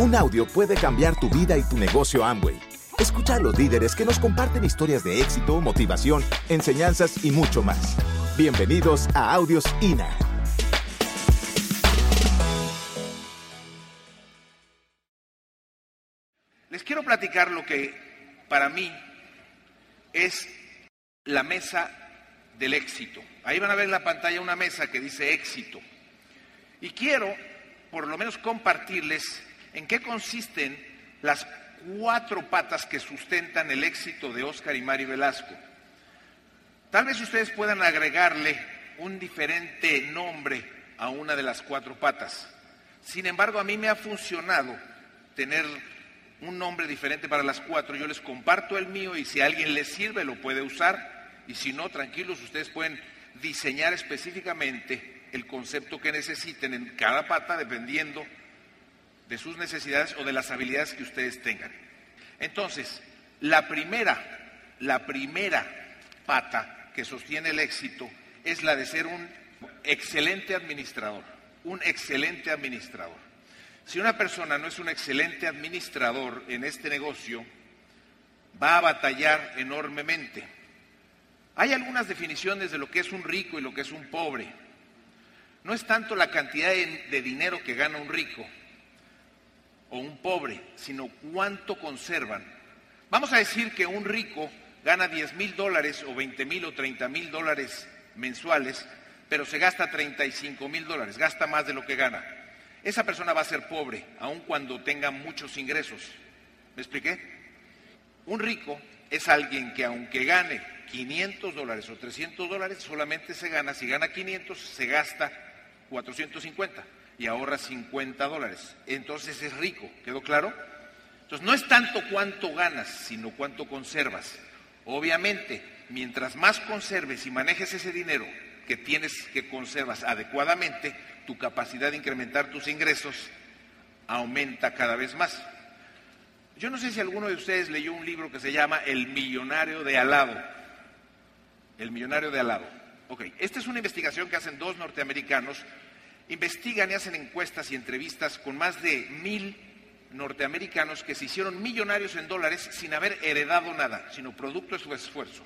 Un audio puede cambiar tu vida y tu negocio Amway. Escucha a los líderes que nos comparten historias de éxito, motivación, enseñanzas y mucho más. Bienvenidos a Audios INA. Les quiero platicar lo que para mí es la mesa del éxito. Ahí van a ver en la pantalla una mesa que dice éxito. Y quiero, por lo menos, compartirles en qué consisten las cuatro patas que sustentan el éxito de Oscar y Mari Velasco. Tal vez ustedes puedan agregarle un diferente nombre a una de las cuatro patas. Sin embargo, a mí me ha funcionado tener un nombre diferente para las cuatro. Yo les comparto el mío y si a alguien les sirve lo puede usar. Y si no, tranquilos, ustedes pueden diseñar específicamente el concepto que necesiten en cada pata dependiendo de sus necesidades o de las habilidades que ustedes tengan. Entonces, la primera, la primera pata que sostiene el éxito es la de ser un excelente administrador, un excelente administrador. Si una persona no es un excelente administrador en este negocio, va a batallar enormemente. Hay algunas definiciones de lo que es un rico y lo que es un pobre. No es tanto la cantidad de, dinero que gana un rico, o un pobre, sino cuánto conservan. Vamos a decir que un rico gana 10 mil dólares o 20 mil o 30 mil dólares mensuales, pero se gasta 35 mil dólares, gasta más de lo que gana. Esa persona va a ser pobre, aun cuando tenga muchos ingresos. ¿Me expliqué? Un rico es alguien que aunque gane 500 dólares o 300 dólares, solamente se gana, si gana 500, se gasta 450 y ahorra 50 dólares. Entonces es rico, ¿quedó claro? Entonces no es tanto cuánto ganas, sino cuánto conservas. Obviamente, mientras más conserves y manejes ese dinero que tienes que conservas adecuadamente, tu capacidad de incrementar tus ingresos aumenta cada vez más. Yo no sé si alguno de ustedes leyó un libro que se llama El millonario de alado. El millonario de alado. Ok, esta es una investigación que hacen dos norteamericanos investigan y hacen encuestas y entrevistas con más de mil norteamericanos que se hicieron millonarios en dólares sin haber heredado nada, sino producto de su esfuerzo.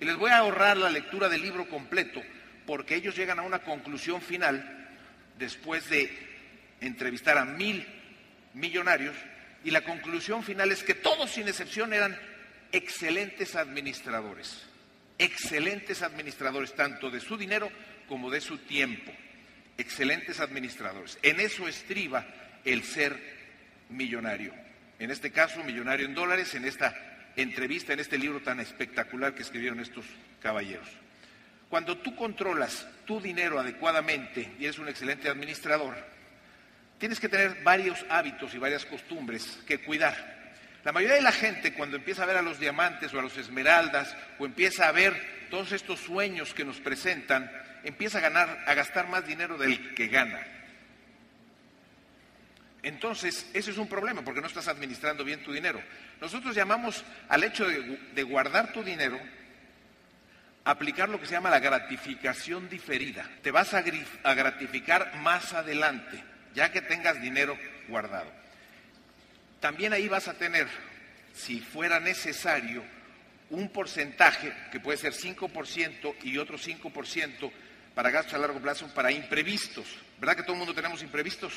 Y les voy a ahorrar la lectura del libro completo porque ellos llegan a una conclusión final después de entrevistar a mil millonarios y la conclusión final es que todos sin excepción eran excelentes administradores, excelentes administradores tanto de su dinero como de su tiempo excelentes administradores. En eso estriba el ser millonario. En este caso, millonario en dólares, en esta entrevista, en este libro tan espectacular que escribieron estos caballeros. Cuando tú controlas tu dinero adecuadamente y eres un excelente administrador, tienes que tener varios hábitos y varias costumbres que cuidar. La mayoría de la gente cuando empieza a ver a los diamantes o a los esmeraldas o empieza a ver todos estos sueños que nos presentan, empieza a ganar, a gastar más dinero del que gana. Entonces, ese es un problema porque no estás administrando bien tu dinero. Nosotros llamamos al hecho de, guardar tu dinero, aplicar lo que se llama la gratificación diferida. Te vas a, a gratificar más adelante, ya que tengas dinero guardado. También ahí vas a tener, si fuera necesario, un porcentaje, que puede ser 5% y otro 5%, para gastos a largo plazo, para imprevistos. ¿Verdad que todo el mundo tenemos imprevistos?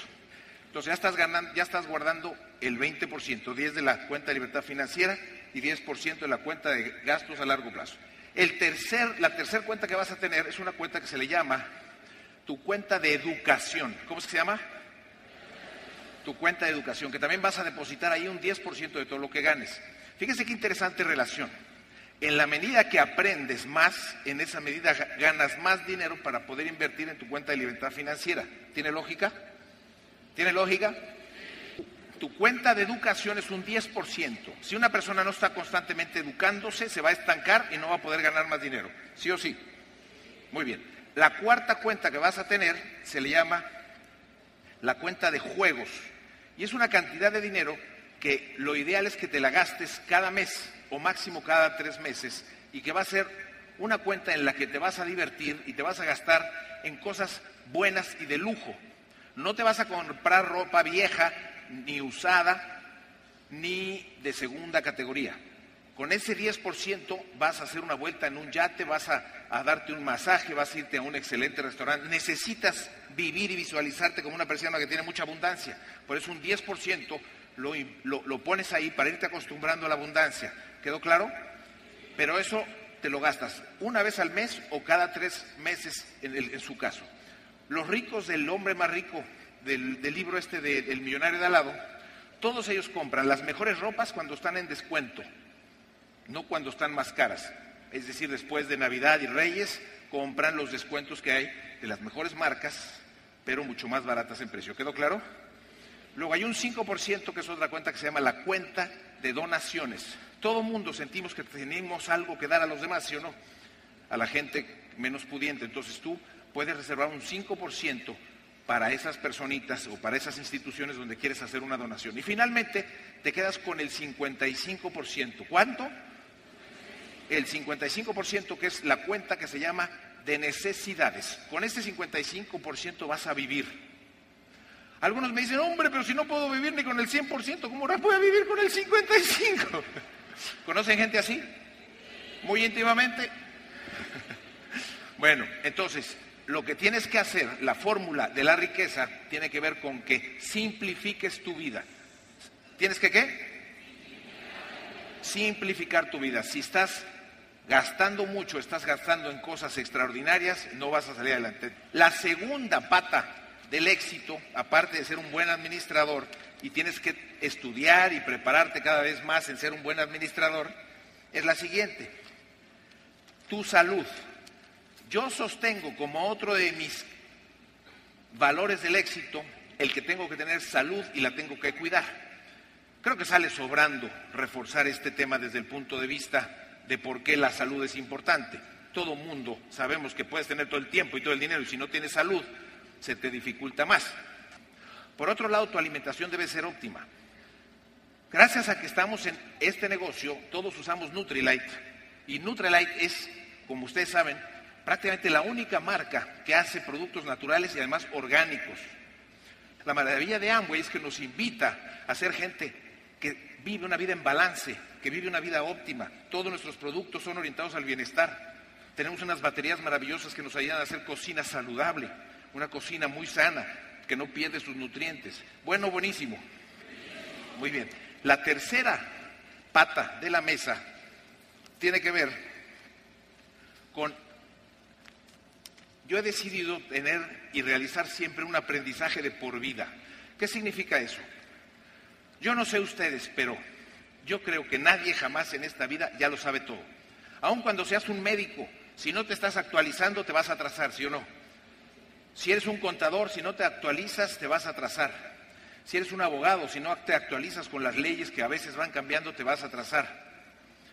Entonces ya estás ganando, ya estás guardando el 20%, 10 de la cuenta de libertad financiera y 10% de la cuenta de gastos a largo plazo. El tercer, la tercera cuenta que vas a tener es una cuenta que se le llama tu cuenta de educación. ¿Cómo es que se llama? Tu cuenta de educación, que también vas a depositar ahí un 10% de todo lo que ganes. Fíjense qué interesante relación. En la medida que aprendes más, en esa medida ganas más dinero para poder invertir en tu cuenta de libertad financiera. ¿Tiene lógica? ¿Tiene lógica? Tu cuenta de educación es un 10%. Si una persona no está constantemente educándose, se va a estancar y no va a poder ganar más dinero. ¿Sí o sí? Muy bien. La cuarta cuenta que vas a tener se le llama la cuenta de juegos. Y es una cantidad de dinero que lo ideal es que te la gastes cada mes o máximo cada tres meses y que va a ser una cuenta en la que te vas a divertir y te vas a gastar en cosas buenas y de lujo. No te vas a comprar ropa vieja ni usada, ni de segunda categoría. Con ese 10% vas a hacer una vuelta en un yate, vas a, a, darte un masaje, vas a irte a un excelente restaurante. Necesitas vivir y visualizarte como una persona que tiene mucha abundancia. Por eso un 10% lo, lo, lo pones ahí para irte acostumbrando a la abundancia. ¿Quedó claro? Pero eso te lo gastas una vez al mes o cada tres meses en, su caso. Los ricos del hombre más rico del, del libro este del de, millonario de al lado, todos ellos compran las mejores ropas cuando están en descuento, no cuando están más caras. Es decir, después de Navidad y Reyes, compran los descuentos que hay de las mejores marcas, pero mucho más baratas en precio. ¿Quedó claro? Luego hay un 5% que es otra cuenta que se llama la cuenta de donaciones. Todo mundo sentimos que tenemos algo que dar a los demás, ¿sí o no? A la gente menos pudiente. Entonces tú puedes reservar un 5% para esas personitas o para esas instituciones donde quieres hacer una donación. Y finalmente te quedas con el 55%. ¿Cuánto? El 55% que es la cuenta que se llama de necesidades. Con este 55% vas a vivir. Algunos me dicen, hombre, pero si no puedo vivir ni con el 100%, ¿cómo ahora puedo vivir con el 55%? ¿Conocen gente así? Muy íntimamente. Bueno, entonces, lo que tienes que hacer, la fórmula de la riqueza, tiene que ver con que simplifiques tu vida. ¿Tienes que qué? Simplificar tu vida. Si estás gastando mucho, estás gastando en cosas extraordinarias, no vas a salir adelante. La segunda pata del éxito, aparte de ser un buen administrador, y tienes que estudiar y prepararte cada vez más en ser un buen administrador, es la siguiente. Tu salud. Yo sostengo como otro de mis valores del éxito el que tengo que tener salud y la tengo que cuidar. Creo que sale sobrando reforzar este tema desde el punto de vista de por qué la salud es importante. Todo mundo sabemos que puedes tener todo el tiempo y todo el dinero y si no tienes salud se te dificulta más. Por otro lado, tu alimentación debe ser óptima. Gracias a que estamos en este negocio, todos usamos Nutrilite y Nutrilite es, como ustedes saben, prácticamente la única marca que hace productos naturales y además orgánicos. La maravilla de Amway es que nos invita a ser gente que vive una vida en balance, que vive una vida óptima. Todos nuestros productos son orientados al bienestar. Tenemos unas baterías maravillosas que nos ayudan a hacer cocina saludable, una cocina muy sana, que no pierde sus nutrientes. Bueno, buenísimo. Muy bien. La tercera pata de la mesa tiene que ver con yo he decidido tener y realizar siempre un aprendizaje de por vida. ¿Qué significa eso? Yo no sé ustedes, pero yo creo que nadie jamás en esta vida ya lo sabe todo. Aun cuando seas un médico, si no te estás actualizando te vas a atrasar, ¿sí o no? Si eres un contador, si no te actualizas te vas a atrasar. Si eres un abogado, si no te actualizas con las leyes que a veces van cambiando, te vas a atrasar.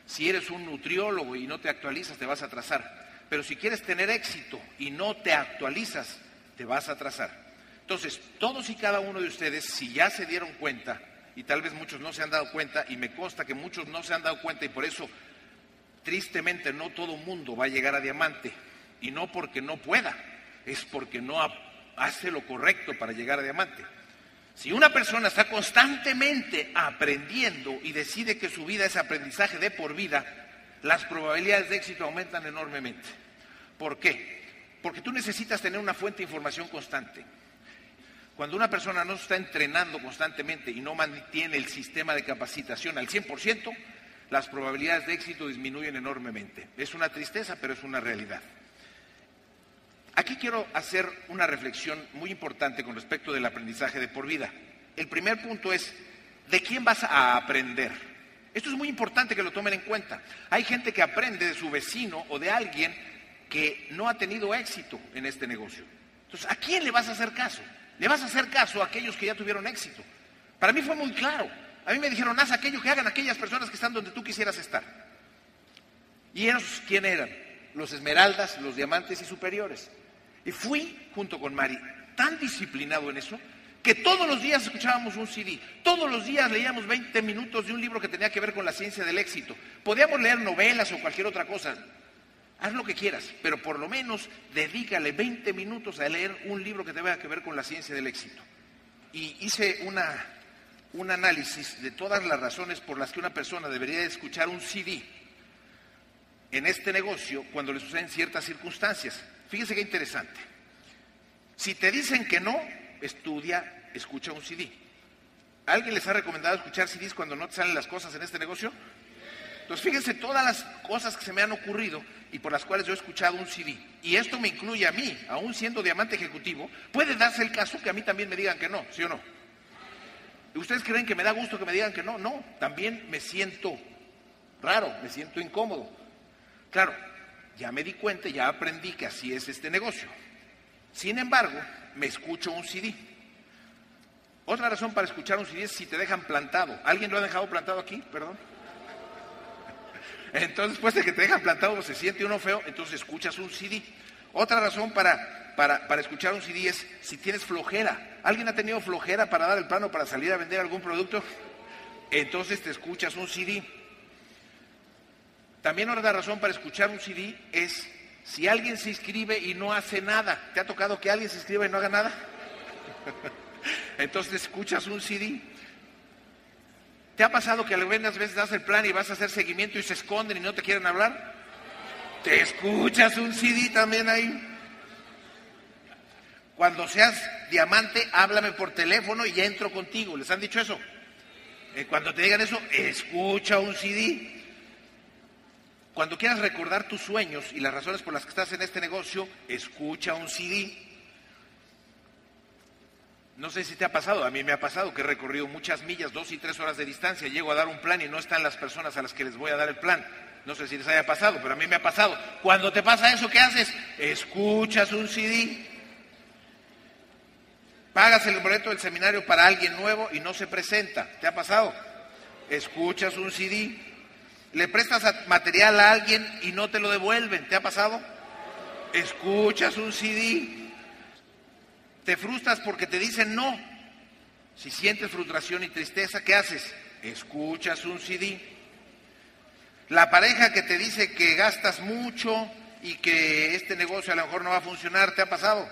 Si eres un nutriólogo y no te actualizas, te vas a atrasar. Pero si quieres tener éxito y no te actualizas, te vas a atrasar. Entonces, todos y cada uno de ustedes, si ya se dieron cuenta, y tal vez muchos no se han dado cuenta, y me consta que muchos no se han dado cuenta, y por eso, tristemente, no todo mundo va a llegar a diamante, y no porque no pueda, es porque no hace lo correcto para llegar a diamante. Si una persona está constantemente aprendiendo y decide que su vida es aprendizaje de por vida, las probabilidades de éxito aumentan enormemente. ¿Por qué? Porque tú necesitas tener una fuente de información constante. Cuando una persona no está entrenando constantemente y no mantiene el sistema de capacitación al 100%, las probabilidades de éxito disminuyen enormemente. Es una tristeza, pero es una realidad. Aquí quiero hacer una reflexión muy importante con respecto del aprendizaje de por vida. El primer punto es, ¿de quién vas a aprender? Esto es muy importante que lo tomen en cuenta. Hay gente que aprende de su vecino o de alguien que no ha tenido éxito en este negocio. Entonces, ¿a quién le vas a hacer caso? Le vas a hacer caso a aquellos que ya tuvieron éxito. Para mí fue muy claro. A mí me dijeron, haz aquello que hagan aquellas personas que están donde tú quisieras estar. ¿Y ellos quién eran? Los esmeraldas, los diamantes y superiores. Y fui, junto con Mari, tan disciplinado en eso que todos los días escuchábamos un CD, todos los días leíamos 20 minutos de un libro que tenía que ver con la ciencia del éxito. Podíamos leer novelas o cualquier otra cosa. Haz lo que quieras, pero por lo menos dedícale 20 minutos a leer un libro que tenga que ver con la ciencia del éxito. Y hice una, un análisis de todas las razones por las que una persona debería escuchar un CD en este negocio cuando le suceden ciertas circunstancias. Fíjese qué interesante. Si te dicen que no, estudia, escucha un CD. ¿Alguien les ha recomendado escuchar CDs cuando no te salen las cosas en este negocio? Entonces, fíjense todas las cosas que se me han ocurrido y por las cuales yo he escuchado un CD. Y esto me incluye a mí, aún siendo diamante ejecutivo, puede darse el caso que a mí también me digan que no, ¿sí o no? ¿Ustedes creen que me da gusto que me digan que no? No, también me siento raro, me siento incómodo. Claro, ya me di cuenta, ya aprendí que así es este negocio. Sin embargo, me escucho un CD. Otra razón para escuchar un CD es si te dejan plantado. ¿Alguien lo ha dejado plantado aquí? Perdón. Entonces, después de que te dejan plantado, se siente uno feo, entonces escuchas un CD. Otra razón para, para, para, escuchar un CD es si tienes flojera. ¿Alguien ha tenido flojera para dar el plano para salir a vender algún producto? Entonces te escuchas un CD. También otra razón para escuchar un CD es si alguien se inscribe y no hace nada. ¿Te ha tocado que alguien se inscriba y no haga nada? Entonces escuchas un CD. ¿Te ha pasado que algunas veces das el plan y vas a hacer seguimiento y se esconden y no te quieren hablar? Te escuchas un CD también ahí. Cuando seas diamante, háblame por teléfono y ya entro contigo. ¿Les han dicho eso? Eh, cuando te digan eso, escucha un CD. Cuando quieras recordar tus sueños y las razones por las que estás en este negocio, escucha un CD. No sé si te ha pasado, a mí me ha pasado que he recorrido muchas millas, dos y tres horas de distancia, llego a dar un plan y no están las personas a las que les voy a dar el plan. No sé si les haya pasado, pero a mí me ha pasado. Cuando te pasa eso, ¿qué haces? Escuchas un CD. Pagas el boleto del seminario para alguien nuevo y no se presenta. ¿Te ha pasado? Escuchas un CD le prestas material a alguien y no te lo devuelven. ¿Te ha pasado? Escuchas un CD, te frustras porque te dicen no. Si sientes frustración y tristeza, ¿qué haces? Escuchas un CD. La pareja que te dice que gastas mucho y que este negocio a lo mejor no va a funcionar, ¿te ha pasado?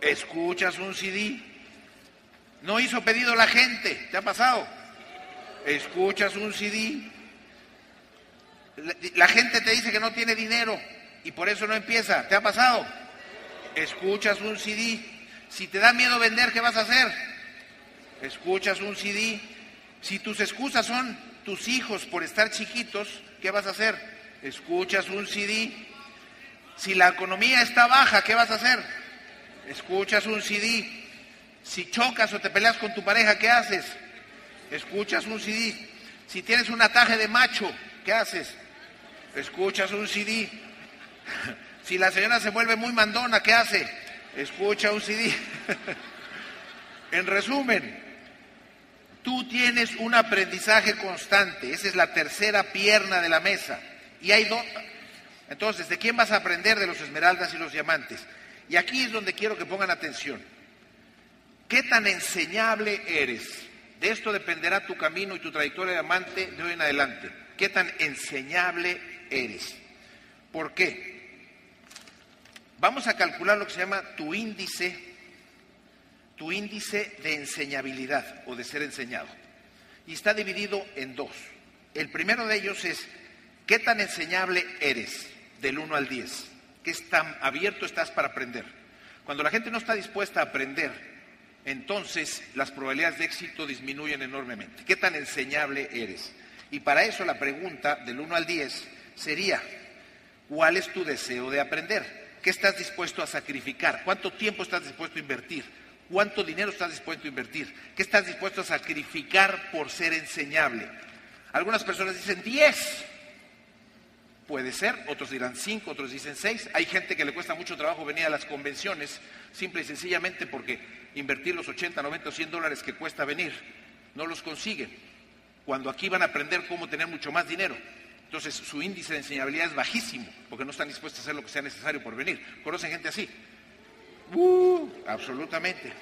Escuchas un CD. No hizo pedido la gente, ¿te ha pasado? Escuchas un CD. La gente te dice que no tiene dinero y por eso no empieza. ¿Te ha pasado? Escuchas un CD. Si te da miedo vender, ¿qué vas a hacer? Escuchas un CD. Si tus excusas son tus hijos por estar chiquitos, ¿qué vas a hacer? Escuchas un CD. Si la economía está baja, ¿qué vas a hacer? Escuchas un CD. Si chocas o te peleas con tu pareja, ¿qué haces? Escuchas un CD. Si tienes un ataje de macho, ¿qué haces? Escuchas un CD. Si la señora se vuelve muy mandona, ¿qué hace? Escucha un CD. en resumen, tú tienes un aprendizaje constante. Esa es la tercera pierna de la mesa. Y hay dos. Entonces, ¿de quién vas a aprender? De los esmeraldas y los diamantes. Y aquí es donde quiero que pongan atención. ¿Qué tan enseñable eres? De esto dependerá tu camino y tu trayectoria de diamante de hoy en adelante. ¿Qué tan enseñable eres. ¿Por qué? Vamos a calcular lo que se llama tu índice, tu índice de enseñabilidad o de ser enseñado. Y está dividido en dos. El primero de ellos es qué tan enseñable eres del 1 al 10, qué tan abierto estás para aprender. Cuando la gente no está dispuesta a aprender, entonces las probabilidades de éxito disminuyen enormemente. ¿Qué tan enseñable eres? Y para eso la pregunta del 1 al 10 sería, ¿cuál es tu deseo de aprender? ¿Qué estás dispuesto a sacrificar? ¿Cuánto tiempo estás dispuesto a invertir? ¿Cuánto dinero estás dispuesto a invertir? ¿Qué estás dispuesto a sacrificar por ser enseñable? Algunas personas dicen 10. Puede ser, otros dirán 5, otros dicen 6. Hay gente que le cuesta mucho trabajo venir a las convenciones, simple y sencillamente porque invertir los 80, 90 o 100 dólares que cuesta venir, no los consigue. Cuando aquí van a aprender cómo tener mucho más dinero. Entonces su índice de enseñabilidad es bajísimo, porque no están dispuestos a hacer lo que sea necesario por venir. ¿Conocen gente así? Uh, absolutamente.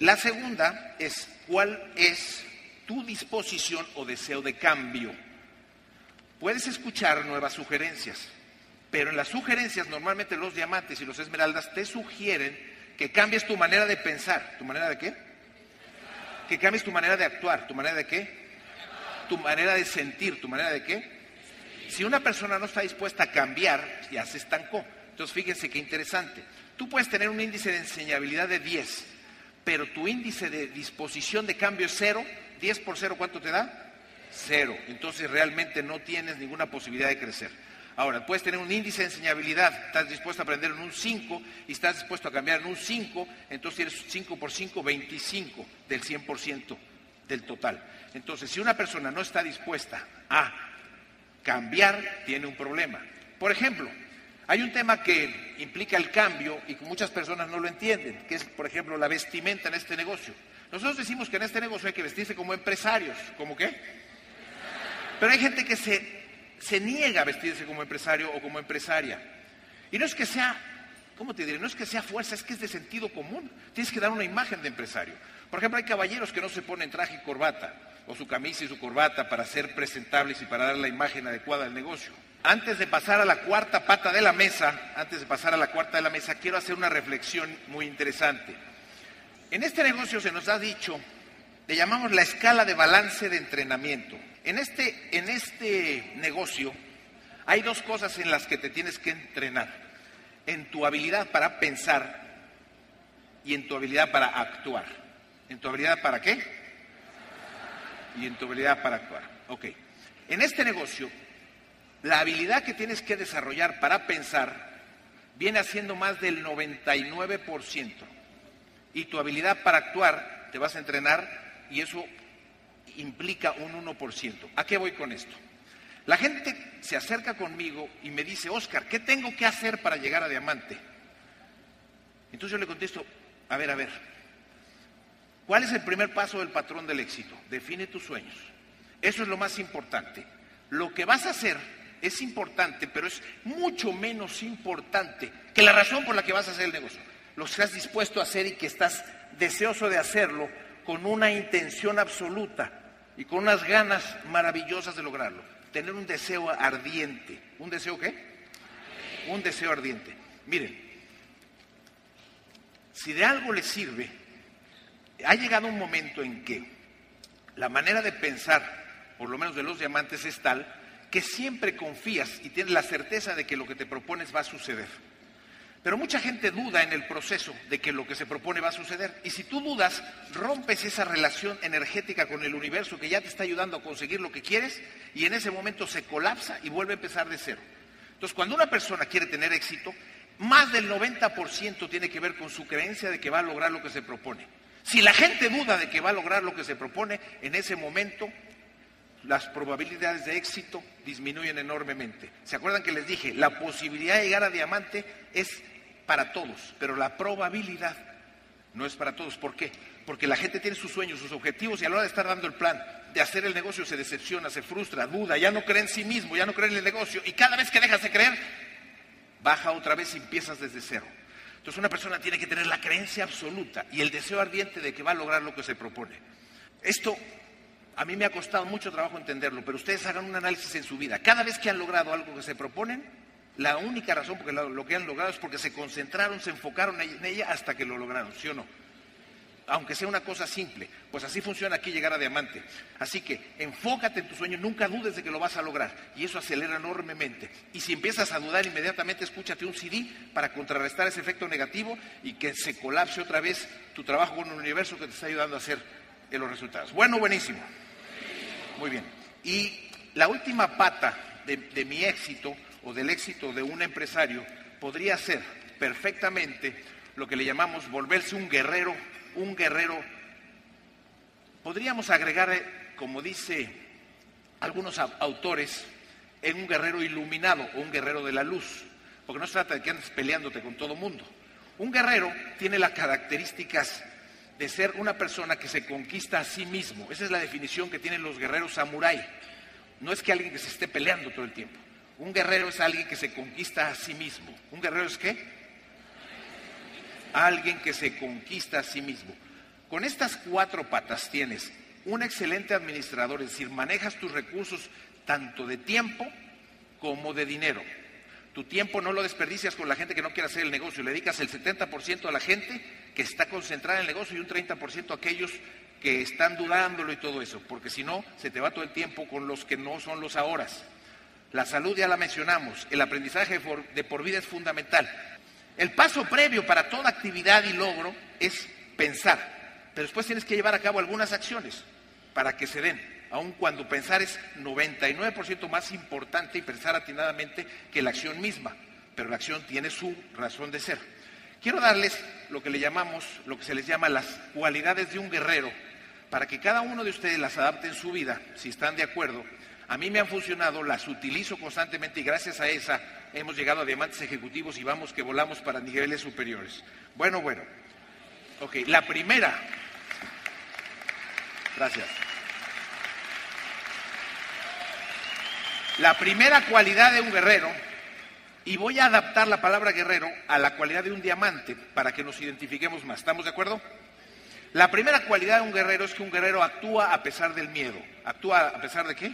La segunda es cuál es tu disposición o deseo de cambio. Puedes escuchar nuevas sugerencias, pero en las sugerencias normalmente los diamantes y los esmeraldas te sugieren que cambies tu manera de pensar. ¿Tu manera de qué? Que cambies tu manera de actuar. ¿Tu manera de qué? Tu manera de sentir. ¿Tu manera de qué? Si una persona no está dispuesta a cambiar, ya se estancó. Entonces fíjense qué interesante. Tú puedes tener un índice de enseñabilidad de 10, pero tu índice de disposición de cambio es cero. 10 por cero, ¿cuánto te da? Cero. Entonces realmente no tienes ninguna posibilidad de crecer. Ahora, puedes tener un índice de enseñabilidad, estás dispuesto a aprender en un 5 y estás dispuesto a cambiar en un 5, entonces tienes 5 por 5, 25 del 100% del total. Entonces, si una persona no está dispuesta a cambiar, tiene un problema. Por ejemplo, hay un tema que implica el cambio y que muchas personas no lo entienden, que es, por ejemplo, la vestimenta en este negocio. Nosotros decimos que en este negocio hay que vestirse como empresarios. ¿Cómo qué? Pero hay gente que se se niega a vestirse como empresario o como empresaria. Y no es que sea, ¿cómo te diré? No es que sea fuerza, es que es de sentido común. Tienes que dar una imagen de empresario. Por ejemplo, hay caballeros que no se ponen traje y corbata, o su camisa y su corbata para ser presentables y para dar la imagen adecuada al negocio. Antes de pasar a la cuarta pata de la mesa, antes de pasar a la cuarta de la mesa, quiero hacer una reflexión muy interesante. En este negocio se nos ha dicho, le llamamos la escala de balance de entrenamiento. En este, en este negocio hay dos cosas en las que te tienes que entrenar. En tu habilidad para pensar y en tu habilidad para actuar. ¿En tu habilidad para qué? Y en tu habilidad para actuar. Ok. En este negocio, la habilidad que tienes que desarrollar para pensar viene haciendo más del 99%. Y tu habilidad para actuar te vas a entrenar y eso implica un 1%. ¿A qué voy con esto? La gente se acerca conmigo y me dice, Oscar, ¿qué tengo que hacer para llegar a diamante? Entonces yo le contesto, a ver, a ver, ¿cuál es el primer paso del patrón del éxito? Define tus sueños. Eso es lo más importante. Lo que vas a hacer es importante, pero es mucho menos importante que la razón por la que vas a hacer el negocio. Lo que estás dispuesto a hacer y que estás deseoso de hacerlo con una intención absoluta y con unas ganas maravillosas de lograrlo. Tener un deseo ardiente. ¿Un deseo qué? Un deseo ardiente. Miren, si de algo les sirve, ha llegado un momento en que la manera de pensar, por lo menos de los diamantes, es tal que siempre confías y tienes la certeza de que lo que te propones va a suceder. Pero mucha gente duda en el proceso de que lo que se propone va a suceder. Y si tú dudas, rompes esa relación energética con el universo que ya te está ayudando a conseguir lo que quieres y en ese momento se colapsa y vuelve a empezar de cero. Entonces, cuando una persona quiere tener éxito, más del 90% tiene que ver con su creencia de que va a lograr lo que se propone. Si la gente duda de que va a lograr lo que se propone, en ese momento las probabilidades de éxito disminuyen enormemente. ¿Se acuerdan que les dije? La posibilidad de llegar a diamante es para todos, pero la probabilidad no es para todos. ¿Por qué? Porque la gente tiene sus sueños, sus objetivos y a la hora de estar dando el plan, de hacer el negocio se decepciona, se frustra, duda, ya no cree en sí mismo, ya no cree en el negocio y cada vez que dejas de creer, baja otra vez y empiezas desde cero. Entonces una persona tiene que tener la creencia absoluta y el deseo ardiente de que va a lograr lo que se propone. Esto a mí me ha costado mucho trabajo entenderlo, pero ustedes hagan un análisis en su vida. Cada vez que han logrado algo que se proponen, la única razón por lo, que han logrado es porque se concentraron, se enfocaron en ella hasta que lo lograron, ¿sí o no? Aunque sea una cosa simple, pues así funciona aquí llegar a diamante. Así que enfócate en tu sueño, nunca dudes de que lo vas a lograr y eso acelera enormemente. Y si empiezas a dudar inmediatamente, escúchate un CD para contrarrestar ese efecto negativo y que se colapse otra vez tu trabajo con el universo que te está ayudando a hacer los resultados. Bueno, buenísimo. Muy bien. Y la última pata de, mi éxito o del éxito de un empresario podría ser perfectamente lo que le llamamos volverse un guerrero, un guerrero. Podríamos agregar, eh, como dice algunos autores, en un guerrero iluminado o un guerrero de la luz, porque no se trata de que andes peleándote con todo mundo. Un guerrero tiene las características de ser una persona que se conquista a sí mismo. Esa es la definición que tienen los guerreros samurái. No es que alguien que se esté peleando todo el tiempo. Un guerrero es alguien que se conquista a sí mismo. ¿Un guerrero es qué? Alguien que se conquista a sí mismo. Con estas cuatro patas tienes un excelente administrador, es decir, manejas tus recursos tanto de tiempo como de dinero. Tu tiempo no lo desperdicias con la gente que no quiere hacer el negocio, le dedicas el 70% a la gente que está concentrada en el negocio y un 30% a aquellos que están dudándolo y todo eso, porque si no, se te va todo el tiempo con los que no son los ahora. La salud ya la mencionamos, el aprendizaje de por vida es fundamental. El paso previo para toda actividad y logro es pensar, pero después tienes que llevar a cabo algunas acciones para que se den, aun cuando pensar es 99% más importante y pensar atinadamente que la acción misma, pero la acción tiene su razón de ser. Quiero darles lo que le llamamos, lo que se les llama las cualidades de un guerrero, para que cada uno de ustedes las adapte en su vida, si están de acuerdo. A mí me han funcionado, las utilizo constantemente y gracias a esa hemos llegado a diamantes ejecutivos y vamos que volamos para niveles superiores. Bueno, bueno. Ok, la primera. Gracias. La primera cualidad de un guerrero, y voy a adaptar la palabra guerrero a la cualidad de un diamante para que nos identifiquemos más. ¿Estamos de acuerdo? La primera cualidad de un guerrero es que un guerrero actúa a pesar del miedo. ¿Actúa a pesar de qué?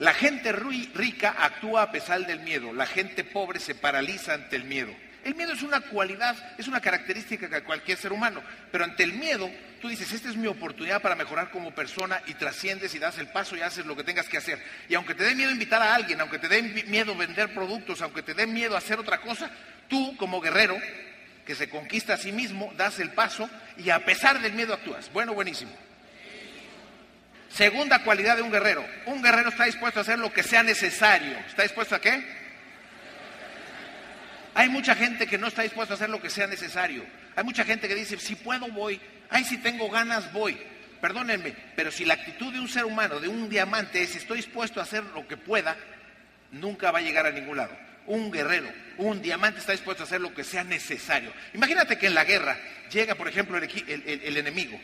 La gente rica actúa a pesar del miedo, la gente pobre se paraliza ante el miedo. El miedo es una cualidad, es una característica de cualquier ser humano, pero ante el miedo tú dices, esta es mi oportunidad para mejorar como persona y trasciendes y das el paso y haces lo que tengas que hacer. Y aunque te dé miedo invitar a alguien, aunque te dé miedo vender productos, aunque te dé miedo hacer otra cosa, tú como guerrero que se conquista a sí mismo, das el paso y a pesar del miedo actúas. Bueno, buenísimo. Segunda cualidad de un guerrero. Un guerrero está dispuesto a hacer lo que sea necesario. ¿Está dispuesto a qué? Hay mucha gente que no está dispuesta a hacer lo que sea necesario. Hay mucha gente que dice, si puedo voy, ay, si tengo ganas voy. Perdónenme, pero si la actitud de un ser humano, de un diamante, es estoy dispuesto a hacer lo que pueda, nunca va a llegar a ningún lado. Un guerrero, un diamante está dispuesto a hacer lo que sea necesario. Imagínate que en la guerra llega, por ejemplo, el enemigo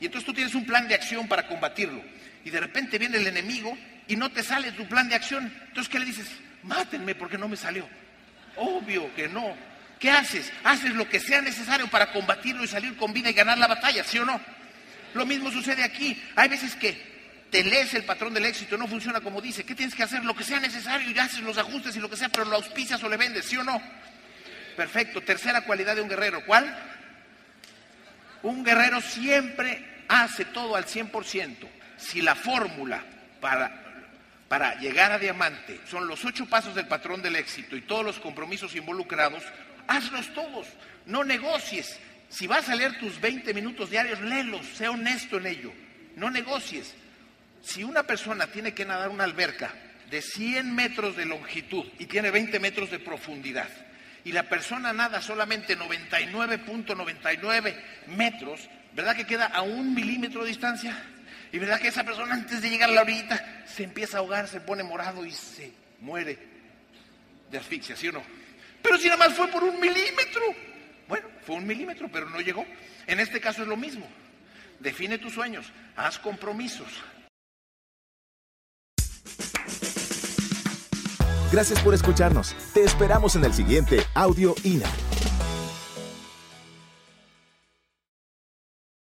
y entonces tú tienes un plan de acción para combatirlo. Y de repente viene el enemigo y no te sale tu plan de acción. Entonces, ¿qué le dices? Mátenme porque no me salió. Obvio que no. ¿Qué haces? Haces lo que sea necesario para combatirlo y salir con vida y ganar la batalla, ¿sí o no? Lo mismo sucede aquí. Hay veces que te lees el patrón del éxito, no funciona como dice. ¿Qué tienes que hacer? Lo que sea necesario y haces los ajustes y lo que sea, pero lo auspicias o le vendes, ¿sí o no? Perfecto. Tercera cualidad de un guerrero. ¿Cuál? Un guerrero siempre hace todo al 100%. Si la fórmula para, para llegar a diamante son los ocho pasos del patrón del éxito y todos los compromisos involucrados, hazlos todos. No negocies. Si vas a leer tus 20 minutos diarios, léelos, sea honesto en ello. No negocies. Si una persona tiene que nadar una alberca de 100 metros de longitud y tiene 20 metros de profundidad, y la persona nada solamente 99.99 metros, ¿verdad que queda a un milímetro de distancia? Y verdad que esa persona antes de llegar a la orillita se empieza a ahogar, se pone morado y se muere de asfixia, ¿sí o no? Pero si nada más fue por un milímetro. Bueno, fue un milímetro, pero no llegó. En este caso es lo mismo. Define tus sueños, haz compromisos, Gracias por escucharnos. Te esperamos en el siguiente Audio INA.